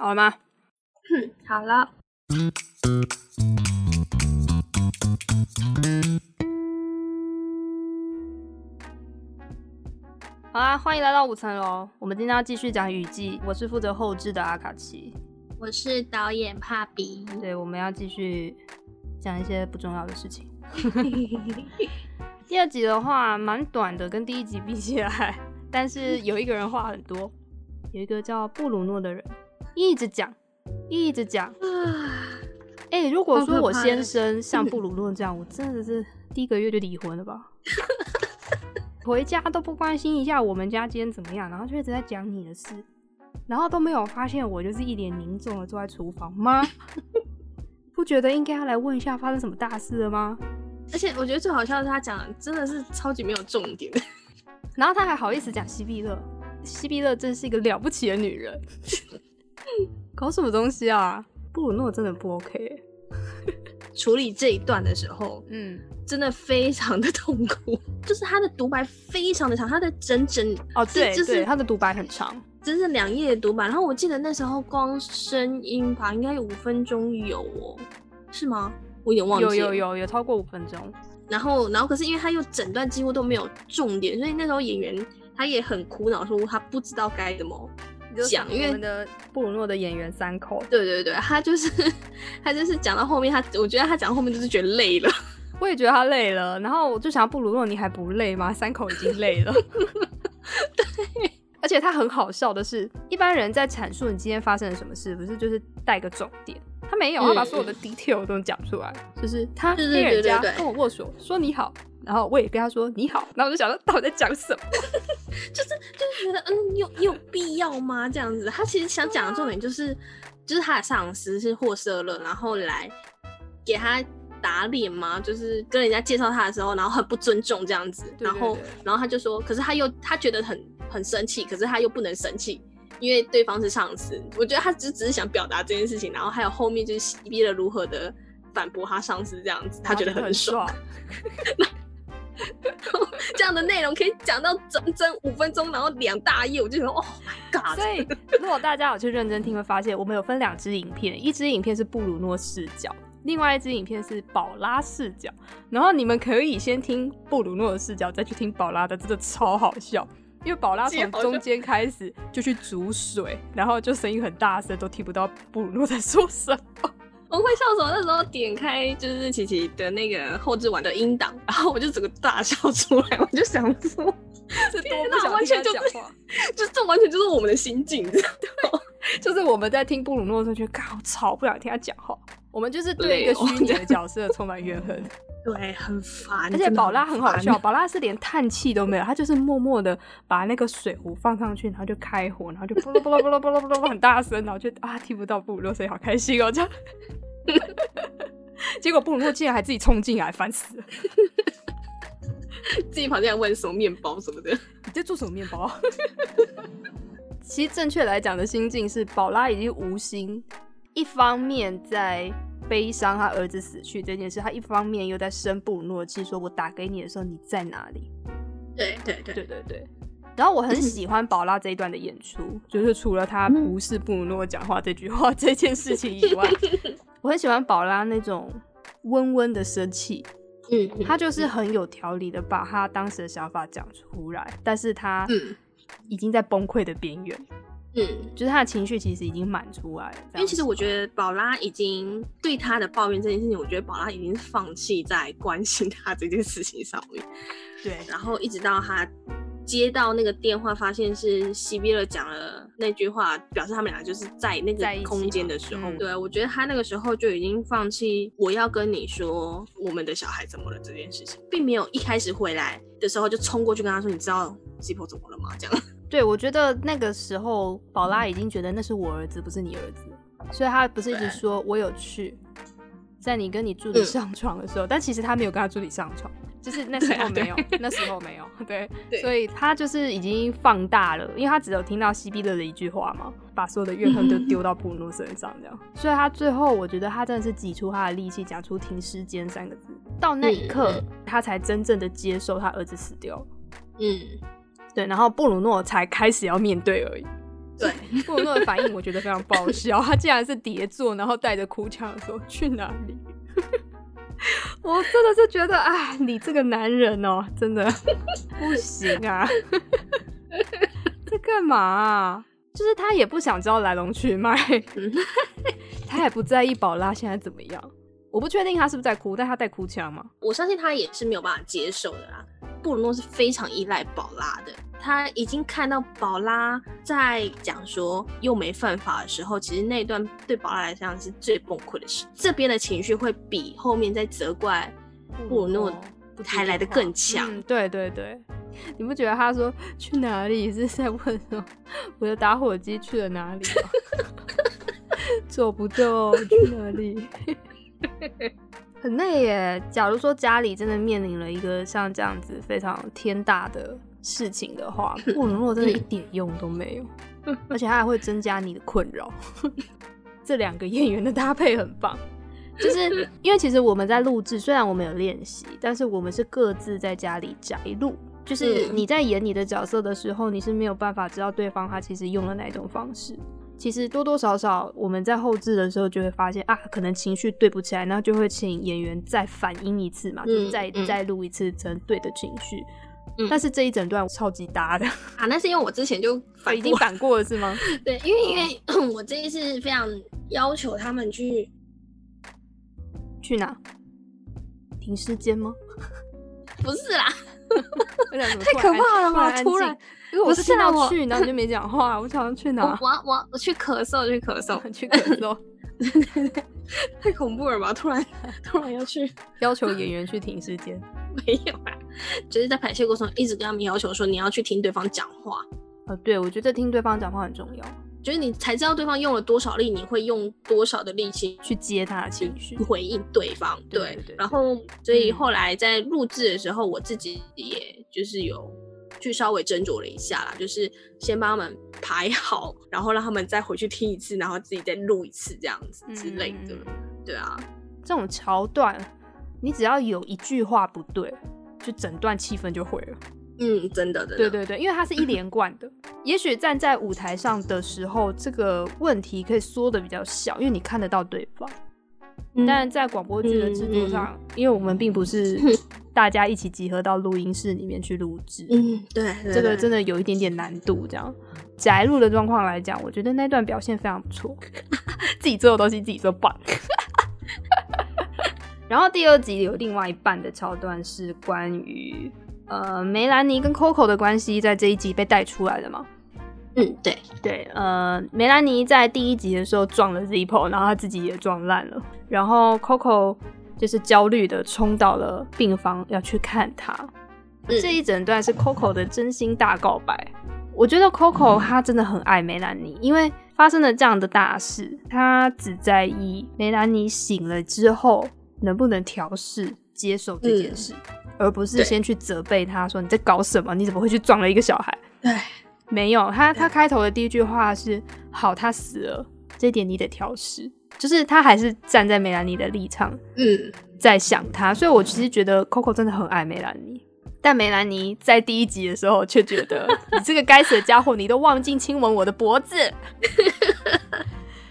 好了吗？嗯，好了。好啦，欢迎来到五层楼。我们今天要继续讲雨季，我是负责后制的阿卡奇，我是导演帕比。对，我们要继续讲一些不重要的事情。第二集的话蛮短的，跟第一集比起来，但是有一个人话很多，有一个叫布鲁诺的人一直讲。一直讲，哎、欸，如果说我先生像布鲁诺这样，我真的是第一个月就离婚了吧？回家都不关心一下我们家今天怎么样，然后就一直在讲你的事，然后都没有发现我就是一脸凝重的坐在厨房吗？不觉得应该要来问一下发生什么大事了吗？而且我觉得最好笑的是他讲真的是超级没有重点，然后他还好意思讲西碧乐，西碧乐真是一个了不起的女人。搞什么东西啊？布鲁诺真的不 OK。处理这一段的时候，嗯，真的非常的痛苦。就是他的独白非常的长，他的整整哦，对，就是他的独白很长，整整两页的独白。然后我记得那时候光声音吧，应该有五分钟有哦，是吗？我有点忘记了。有有有有超过五分钟。然后然后可是因为他又整段几乎都没有重点，所以那时候演员他也很苦恼，说他不知道该怎么。讲，因为我们的布鲁诺的演员三口，对对对，他就是他就是讲到后面，他我觉得他讲到后面就是觉得累了，我也觉得他累了，然后我就想，布鲁诺你还不累吗？三口已经累了，对，而且他很好笑的是，一般人在阐述你今天发生了什么事，不是就是带个重点，他没有，他把所有的 detail 都讲出来，嗯、就是他跟人家跟我握手说你好。然后我也跟他说你好，然后我就想到到底在讲什么，就是就是觉得嗯，有你有必要吗？这样子，他其实想讲的重点就是，就是他的上司是霍色了，然后来给他打脸吗，就是跟人家介绍他的时候，然后很不尊重这样子，对对对，然后然后他就说，可是他又他觉得很很生气，可是他又不能生气，因为对方是上司。我觉得他只只是想表达这件事情，然后还有后面就是逼了如何的反驳他上司这样子，他觉得很爽。这样的内容可以讲到整整五分钟，然后两大页，我就觉得，Oh my god！所以如果大家有去认真听，会发现我们有分两支影片，一支影片是布鲁诺视角，另外一支影片是宝拉视角。然后你们可以先听布鲁诺的视角，再去听宝拉的，真的超好笑。因为宝拉从中间开始就去煮水，然后就声音很大声，都听不到布鲁诺在说什么。我会笑死我？那时候点开就是琪琪的那个后置玩的音档，然后我就整个大笑出来。我就想说，这天哪，完全就 是，就这完全就是我们的心境，你知道吗？就是我们在听布鲁诺的时候，觉得好吵，不想听他讲话。我们就是对一个虚拟的角色充满怨恨，对，很烦。而且宝拉很好笑，宝拉是连叹气都没有，他就是默默的把那个水壶放上去，然后就开火，然后就啵啦啵啦啵啦啵啦啵啦很大声，然后就啊听不到布鲁诺所以，好开心哦这样。结果布鲁诺竟然还自己冲进来，烦死了！自己跑进来问什么面包什么的，你在做什么面包？其实正确来讲的心境是，宝拉已经无心，一方面在悲伤他儿子死去这件事，他一方面又在生布鲁诺气，说我打给你的时候你在哪里？对对对对对对。然后我很喜欢宝拉这一段的演出，就是除了他无视布鲁诺讲话这句话 这件事情以外。我很喜欢宝拉那种温温的生气，嗯，他就是很有条理的把他当时的想法讲出来，但是他已经在崩溃的边缘，嗯，就是他的情绪其实已经满出来了。因为其实我觉得宝拉已经对他的抱怨这件事情，我觉得宝拉已经放弃在关心他这件事情上面，对，然后一直到他。接到那个电话，发现是西比勒讲了那句话，表示他们俩就是在那个空间的时候，对，我觉得他那个时候就已经放弃我要跟你说我们的小孩怎么了这件事情，并没有一开始回来的时候就冲过去跟他说，你知道鸡婆怎么了吗？这样。对，我觉得那个时候宝拉已经觉得那是我儿子，不是你儿子，所以他不是一直说我有去，在你跟你助理上床的时候，嗯、但其实他没有跟他助理上床。就是那时候没有，那时候没有，对，对，所以他就是已经放大了，因为他只有听到西比勒的一句话嘛，把所有的怨恨都丢到布鲁诺身上，这样，所以他最后我觉得他真的是挤出他的力气讲出“停尸间”三个字，到那一刻他才真正的接受他儿子死掉，嗯，对，然后布鲁诺才开始要面对而已，对，布鲁诺的反应我觉得非常爆笑，他竟然是叠坐，然后带着哭腔说去哪里？我真的是觉得啊，你这个男人哦、喔，真的不行啊！在干嘛、啊？就是他也不想知道来龙去脉，他也不在意宝拉现在怎么样。我不确定他是不是在哭，但他带哭腔吗？我相信他也是没有办法接受的啦。布鲁诺是非常依赖宝拉的，他已经看到宝拉在讲说又没犯法的时候，其实那一段对宝拉来讲是最崩溃的事。这边的情绪会比后面在责怪布鲁诺还来的更强。嗯，对对对，你不觉得他说去哪里是在问说我的打火机去了哪里吗？走不动，去哪里？很累耶。假如说家里真的面临了一个像这样子非常天大的事情的话，布鲁诺真的一点用都没有，而且他还会增加你的困扰。这两个演员的搭配很棒，就是因为其实我们在录制，虽然我们有练习，但是我们是各自在家里宅录。就是你在演你的角色的时候，你是没有办法知道对方他其实用了哪种方式。其实多多少少，我们在后置的时候就会发现啊，可能情绪对不起来，然后就会请演员再反应一次嘛，嗯、就是再、嗯、再录一次成对的情绪。嗯、但是这一整段超级搭的啊，那是因为我之前就 反已经反过了是吗？对，因为因为我这一次非常要求他们去去哪？停尸间吗？不是啦。太可怕了吧！突然，因为我是听到去，然后就没讲话。我想要去哪？我我我去咳嗽，去咳嗽，去咳嗽。太恐怖了吧！突然突然要去要求演员去停尸间，没有啊，就是在排泄过程中一直跟他们要求说，你要去听对方讲话。呃，对，我觉得听对方讲话很重要。就是你才知道对方用了多少力，你会用多少的力气去接他的情绪，回应对方。对，对，对，对，然后所以后来在录制的时候，嗯、我自己也就是有去稍微斟酌了一下啦，就是先帮他们排好，然后让他们再回去听一次，然后自己再录一次这样子之类的。嗯、对啊，这种桥段，你只要有一句话不对，就整段气氛就毁了。嗯，真的，真的，对对对，因为它是一连贯的。也许站在舞台上的时候，这个问题可以缩的比较小，因为你看得到对方。嗯、但在广播剧的制作上，嗯嗯、因为我们并不是 大家一起集合到录音室里面去录制，嗯，对，这个真的有一点点难度。这样宅录的状况来讲，我觉得那段表现非常不错，自己做的东西自己做棒。然后第二集有另外一半的桥段是关于。呃，梅兰妮跟 Coco 的关系在这一集被带出来了嘛？嗯，对对，呃，梅兰妮在第一集的时候撞了 Zippo，然后她自己也撞烂了，然后 Coco 就是焦虑的冲到了病房要去看她。嗯、这一整段是 Coco 的真心大告白。我觉得 Coco 她真的很爱梅兰妮，因为发生了这样的大事，她只在意梅兰妮醒了之后能不能调试接受这件事。嗯而不是先去责备他说，你在搞什么？你怎么会去撞了一个小孩？对，没有他，他开头的第一句话是“好，他死了”，这一点你得调试，就是他还是站在梅兰妮的立场，嗯，在想他。所以我其实觉得 Coco 真的很爱梅兰妮，但梅兰妮在第一集的时候却觉得你这个该死的家伙，你都忘记亲吻我的脖子。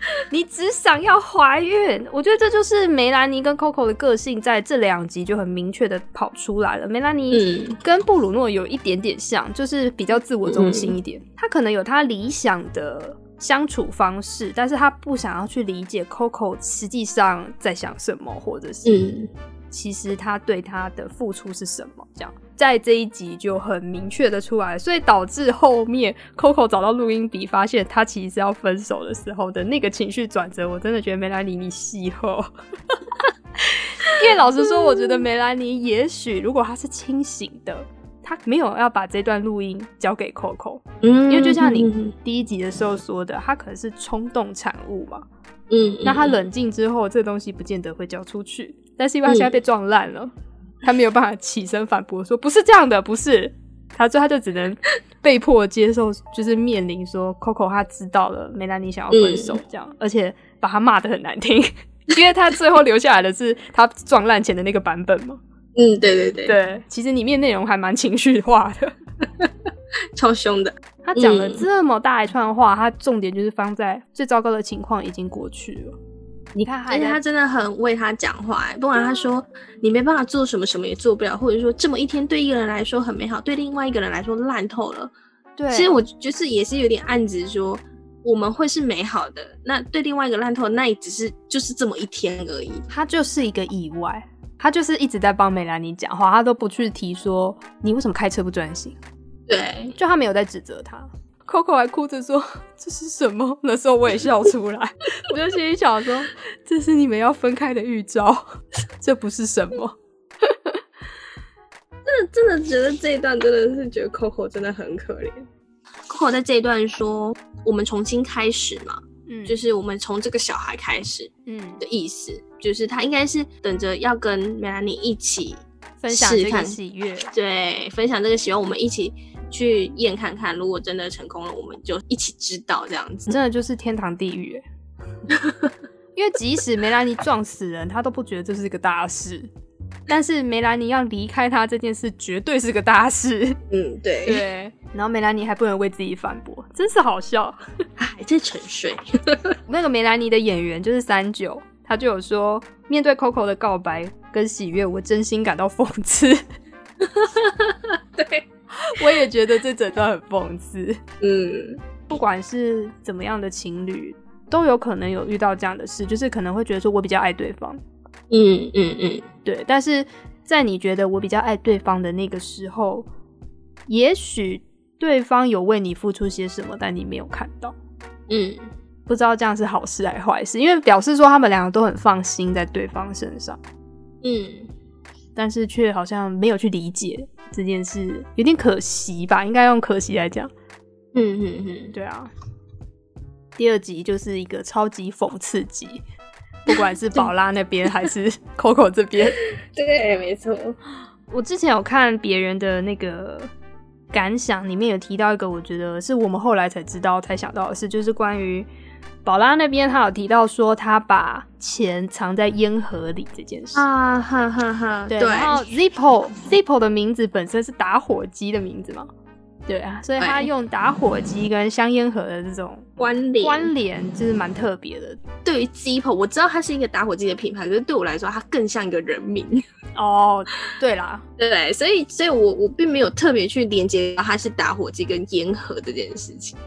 你只想要怀孕，我觉得这就是梅兰妮跟 Coco 的个性，在这两集就很明确的跑出来了。梅兰妮跟布鲁诺有一点点像，就是比较自我中心一点。他可能有他理想的相处方式，但是他不想要去理解 Coco 实际上在想什么，或者是其实他对他的付出是什么，这样。在这一集就很明确的出来，所以导致后面 Coco 找到录音笔，发现他其实是要分手的时候的那个情绪转折，我真的觉得梅兰妮你戏后。因为老实说，我觉得梅兰妮也许如果她是清醒的，他没有要把这段录音交给 Coco，嗯，因为就像你第一集的时候说的，他可能是冲动产物嘛，嗯，那他冷静之后，这个东西不见得会交出去，但是因为他现在被撞烂了。他没有办法起身反驳，说不是这样的，不是。他最后他就只能被迫接受，就是面临说 Coco 他知道了梅兰妮想要分手这样，嗯、而且把他骂的很难听，因为他最后留下来的是他撞烂前的那个版本嘛。嗯，对对对，对，其实里面内容还蛮情绪化的，超凶的。他讲了这么大一串话，他重点就是放在最糟糕的情况已经过去了。你看，而且他真的很为他讲话，欸，不管他说你没办法做什么，什么也做不了，或者说这么一天对一个人来说很美好，对另外一个人来说烂透了。对，其实我就是也是有点暗指说我们会是美好的，那对另外一个烂透，那也只是就是这么一天而已。他就是一个意外，他就是一直在帮梅兰妮讲话，他都不去提说你为什么开车不专心。对，就他没有在指责他。Coco 还哭着说：“这是什么？”那时候我也笑出来，我就心里想说：“这是你们要分开的预兆，这不是什么。”真的真的觉得这一段真的是觉得 Coco 真的很可怜。Coco 在这一段说：“我们重新开始嘛，嗯，就是我们从这个小孩开始，嗯的意思，嗯、就是他应该是等着要跟梅兰妮一起分享这个喜悦，对，分享这个喜悦，我们一起。”去验看看，如果真的成功了，我们就一起知道这样子。真的就是天堂地狱，因为即使梅兰妮撞死人，他都不觉得这是一个大事。但是梅兰妮要离开他这件事，绝对是个大事。嗯，对对。然后梅兰妮还不能为自己反驳，真是好笑。还在沉睡。那个梅兰妮的演员就是三九，他就有说，面对 Coco 的告白跟喜悦，我真心感到讽刺。对。我也觉得这整段很讽刺。嗯，不管是怎么样的情侣，都有可能有遇到这样的事，就是可能会觉得说我比较爱对方。嗯嗯嗯，对。但是在你觉得我比较爱对方的那个时候，也许对方有为你付出些什么，但你没有看到。嗯，不知道这样是好事还是坏事，因为表示说他们两个都很放心在对方身上。嗯。但是却好像没有去理解这件事，有点可惜吧？应该用可惜来讲。嗯嗯嗯，对啊。第二集就是一个超级讽刺集，不管是宝拉那边还是 Coco 这边。对，没错。我之前有看别人的那个感想，里面有提到一个，我觉得是我们后来才知道、才想到的事，就是关于。宝拉那边，他有提到说他把钱藏在烟盒里这件事啊，哈哈哈。对，然后 Zippo Zippo 的名字本身是打火机的名字嘛，对啊，所以他用打火机跟香烟盒的这种关联关联，就是蛮特别的。对于 Zippo，我知道它是一个打火机的品牌，可是对我来说，它更像一个人名。哦，对啦，对，所以，所以我我并没有特别去连接到它是打火机跟烟盒这件事情。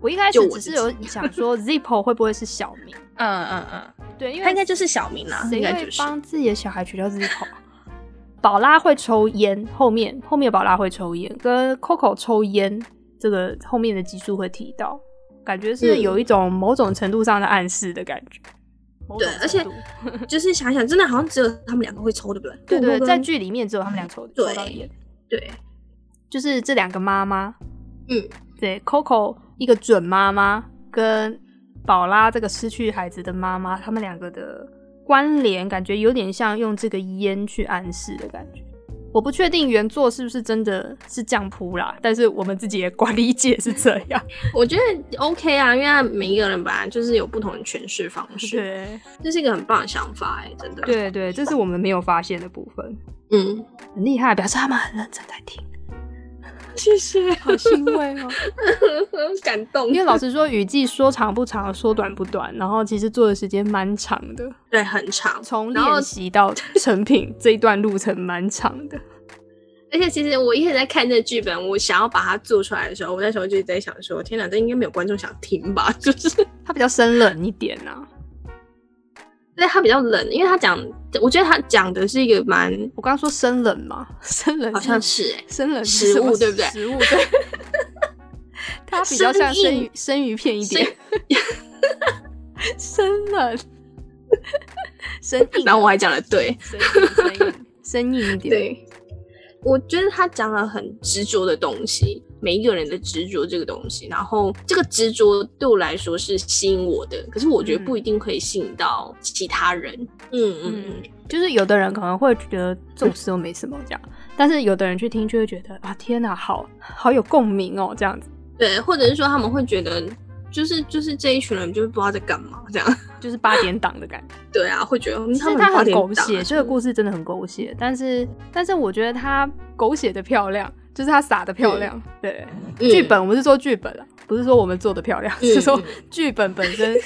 我一开始只是有想说，Zippo 会不会是小名？嗯嗯嗯，对，因为他应该就是小名啦。谁会帮自己的小孩取掉 Zippo？宝拉会抽烟，后面后面宝拉会抽烟，跟 Coco 抽烟，这个后面的集数会提到，感觉是有一种某种程度上的暗示的感觉。对，而且 就是想想，真的好像只有他们两个会抽，对不对？对对，在剧里面只有他们俩抽，抽到烟。对，就是这两个妈妈。嗯，对，Coco。一个准妈妈跟宝拉这个失去孩子的妈妈，他们两个的关联感觉有点像用这个烟去暗示的感觉。我不确定原作是不是真的是这样铺啦，但是我们自己也管理解是这样。我觉得 OK 啊，因为每一个人本来就是有不同的诠释方式。对，这是一个很棒的想法哎、欸，真的。对对，这是我们没有发现的部分。嗯，很厉害，表示他们很认真在听。谢谢，好欣慰哦，感动。因为老实说，雨季说长不长，说短不短，然后其实做的时间蛮长的，对，很长。从练习到成品这一段路程蛮长的。而且其实我一直在看这个剧本，我想要把它做出来的时候，我那时候就在想说：天哪，这应该没有观众想听吧？就是它比较生冷一点啊。对，他比较冷，因为他讲，我觉得他讲的是一个蛮……我刚刚说生冷嘛，生冷好像是哎，生冷食物对不对？食物对，它比较像生鱼生鱼片一点，生冷，生硬，然后我还讲了对，生硬，生硬一点，对。我觉得他讲了很执着的东西，每一个人的执着这个东西，然后这个执着对我来说是吸引我的，可是我觉得不一定可以吸引到其他人。嗯嗯嗯，就是有的人可能会觉得这种事都没什么这样，但是有的人去听就会觉得啊，天哪，好好有共鸣哦，这样子。对，或者是说他们会觉得。就是就是这一群人就是不知道在干嘛，这样就是八点档的感觉。对啊，会觉得其实他很狗血，这个故事真的很狗血。但是但是我觉得他狗血的漂亮，就是他撒的漂亮。嗯、对，剧、嗯、本我们是做剧本啊，不是说我们做的漂亮，嗯、是说剧本本身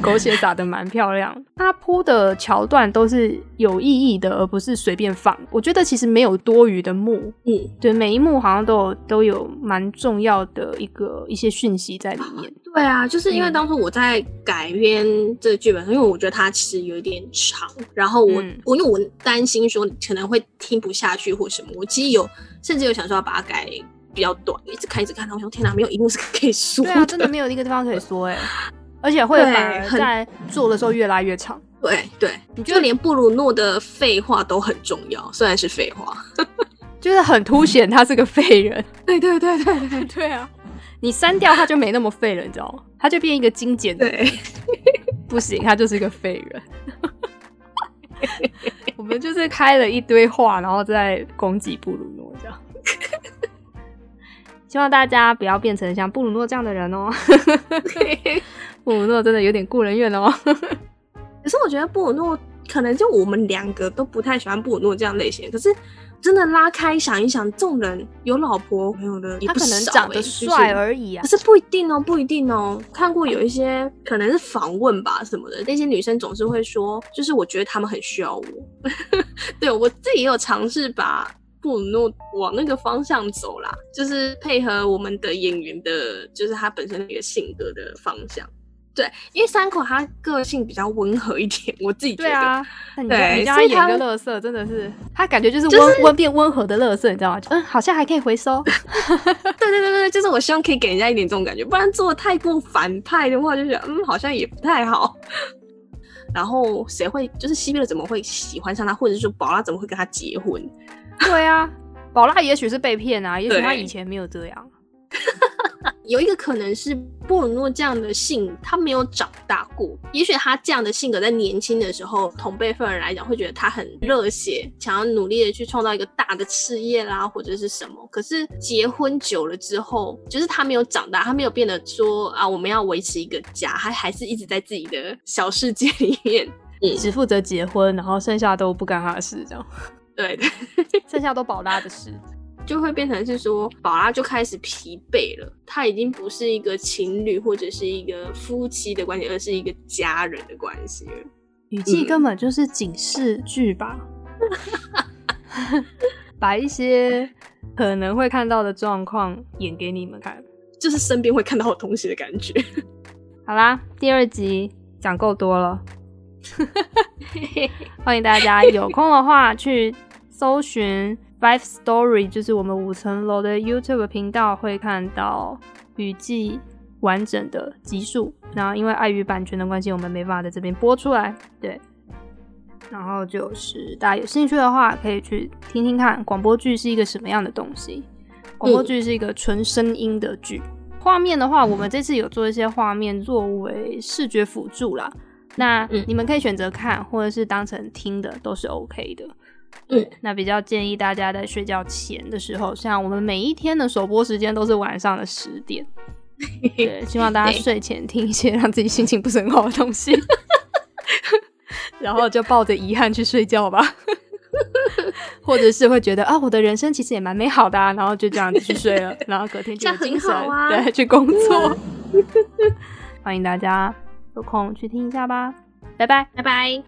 狗血打的蛮漂亮。它铺的桥段都是有意义的，而不是随便放。我觉得其实没有多余的幕，嗯，对，每一幕好像都有都有蛮重要的一个一些讯息在里面。对啊，就是因为当初我在改编这个剧本，嗯、因为我觉得它其实有一点长，然后我、嗯、我因为我担心说可能会听不下去或什么，我其实有甚至有想说要把它改比较短，一直看一直看，然后我想天哪，没有一幕是可以说的，对啊，真的没有一个地方可以说哎，而且会反而在做的时候越拉越长。对对，你就连布鲁诺的废话都很重要，虽然是废话，就是很凸显他是个废人。对对对对对对啊。你删掉他就没那么废了，你知道吗？他就变一个精简的。对，不行，他就是一个废人。我们就是开了一堆话，然后再攻击布鲁诺这样。希望大家不要变成像布鲁诺这样的人哦。布鲁诺真的有点故人怨哦。可是我觉得布鲁诺可能就我们两个都不太喜欢布鲁诺这样类型，可是。真的拉开想一想，众人有老婆朋友的也不少，欸，他可能长得帅而已啊，可是不一定哦，不一定哦。看过有一些可能是访问吧什么的，那些女生总是会说，就是我觉得他们很需要我。对，我自己也有尝试把布鲁诺往那个方向走啦，就是配合我们的演员的，就是他本身那个性格的方向。对，因为山口他个性比较温和一点，我自己觉得。对啊，对，你叫他演个乐色，真的是他感觉就是温温、就是、变温和的乐色，你知道吗？嗯，好像还可以回收。对对对对，就是我希望可以给人家一点这种感觉，不然做的太过反派的话，就觉得嗯，好像也不太好。然后谁会就是西贝勒怎么会喜欢上他，或者是说宝拉怎么会跟他结婚？对啊，宝拉也许是被骗啊，也许他以前没有这样。有一个可能是布鲁诺这样的性，他没有长大过。也许他这样的性格在年轻的时候，同辈份人来讲会觉得他很热血，想要努力的去创造一个大的事业啦，或者是什么。可是结婚久了之后，就是他没有长大，他没有变得说啊，我们要维持一个家，他还是一直在自己的小世界里面，嗯，只负责结婚，然后剩下都不干他的事，这样。对的，剩下都宝拉的事。就会变成是说，宝拉就开始疲惫了。他已经不是一个情侣或者是一个夫妻的关系，而是一个家人的关系了。语气根本就是警示剧吧，把一些可能会看到的状况演给你们看，就是身边会看到的东西的感觉。好啦，第二集讲够多了，欢迎大家有空的话去搜寻。Five Story 就是我们五层楼的 YouTube 频道会看到雨季完整的集数，然后因为碍于版权的关系，我们没办法在这边播出来。对，然后就是大家有兴趣的话，可以去听听看广播剧是一个什么样的东西。广播剧是一个纯声音的剧，画面的话，我们这次有做一些画面作为视觉辅助啦。那你们可以选择看，或者是当成听的，都是 OK 的。对，那比较建议大家在睡觉前的时候，像我们每一天的首播时间都是晚上的十点，对，希望大家睡前听一些让自己心情不是很好的东西，然后就抱着遗憾去睡觉吧，或者是会觉得啊，我的人生其实也蛮美好的啊，然后就这样子去睡了，然后隔天就有精神，啊、对，去工作。欢迎大家有空去听一下吧，拜拜，拜拜。